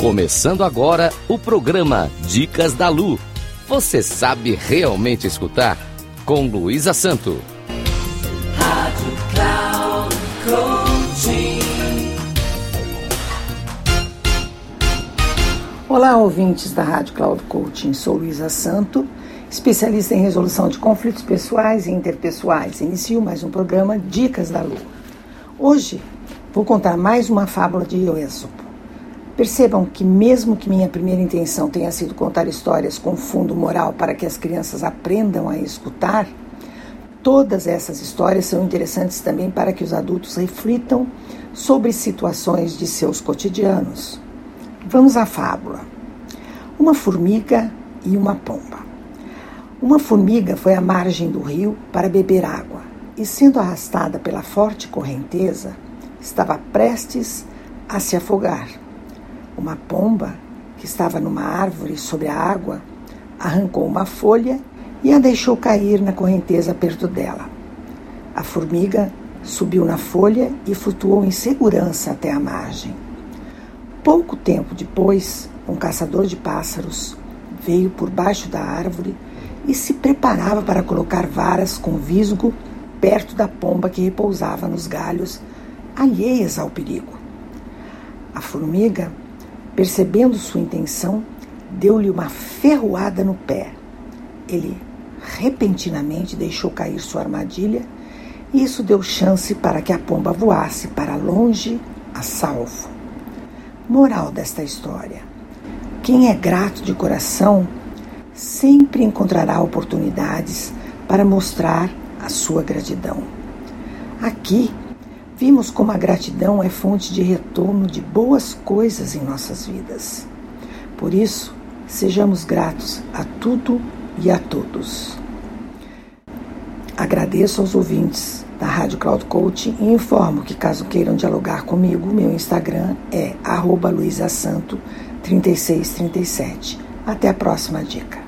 Começando agora o programa Dicas da Lu. Você sabe realmente escutar? Com Luísa Santo. Rádio Cloud. Olá, ouvintes da Rádio Cloud Coaching. Sou Luísa Santo, especialista em resolução de conflitos pessoais e interpessoais. Inicio mais um programa Dicas da Lu. Hoje vou contar mais uma fábula de Êxopo. Percebam que, mesmo que minha primeira intenção tenha sido contar histórias com fundo moral para que as crianças aprendam a escutar, todas essas histórias são interessantes também para que os adultos reflitam sobre situações de seus cotidianos. Vamos à fábula. Uma formiga e uma pomba. Uma formiga foi à margem do rio para beber água e, sendo arrastada pela forte correnteza, estava prestes a se afogar. Uma pomba, que estava numa árvore sobre a água, arrancou uma folha e a deixou cair na correnteza perto dela. A formiga subiu na folha e flutuou em segurança até a margem. Pouco tempo depois, um caçador de pássaros veio por baixo da árvore e se preparava para colocar varas com visgo perto da pomba que repousava nos galhos, alheias ao perigo. A formiga Percebendo sua intenção, deu-lhe uma ferroada no pé. Ele repentinamente deixou cair sua armadilha e isso deu chance para que a pomba voasse para longe a salvo. Moral desta história: quem é grato de coração sempre encontrará oportunidades para mostrar a sua gratidão. Aqui vimos como a gratidão é fonte de retorno de boas coisas em nossas vidas. Por isso, sejamos gratos a tudo e a todos. Agradeço aos ouvintes da Rádio Cloud Coaching e informo que caso queiram dialogar comigo, meu Instagram é luisasanto3637. Até a próxima dica.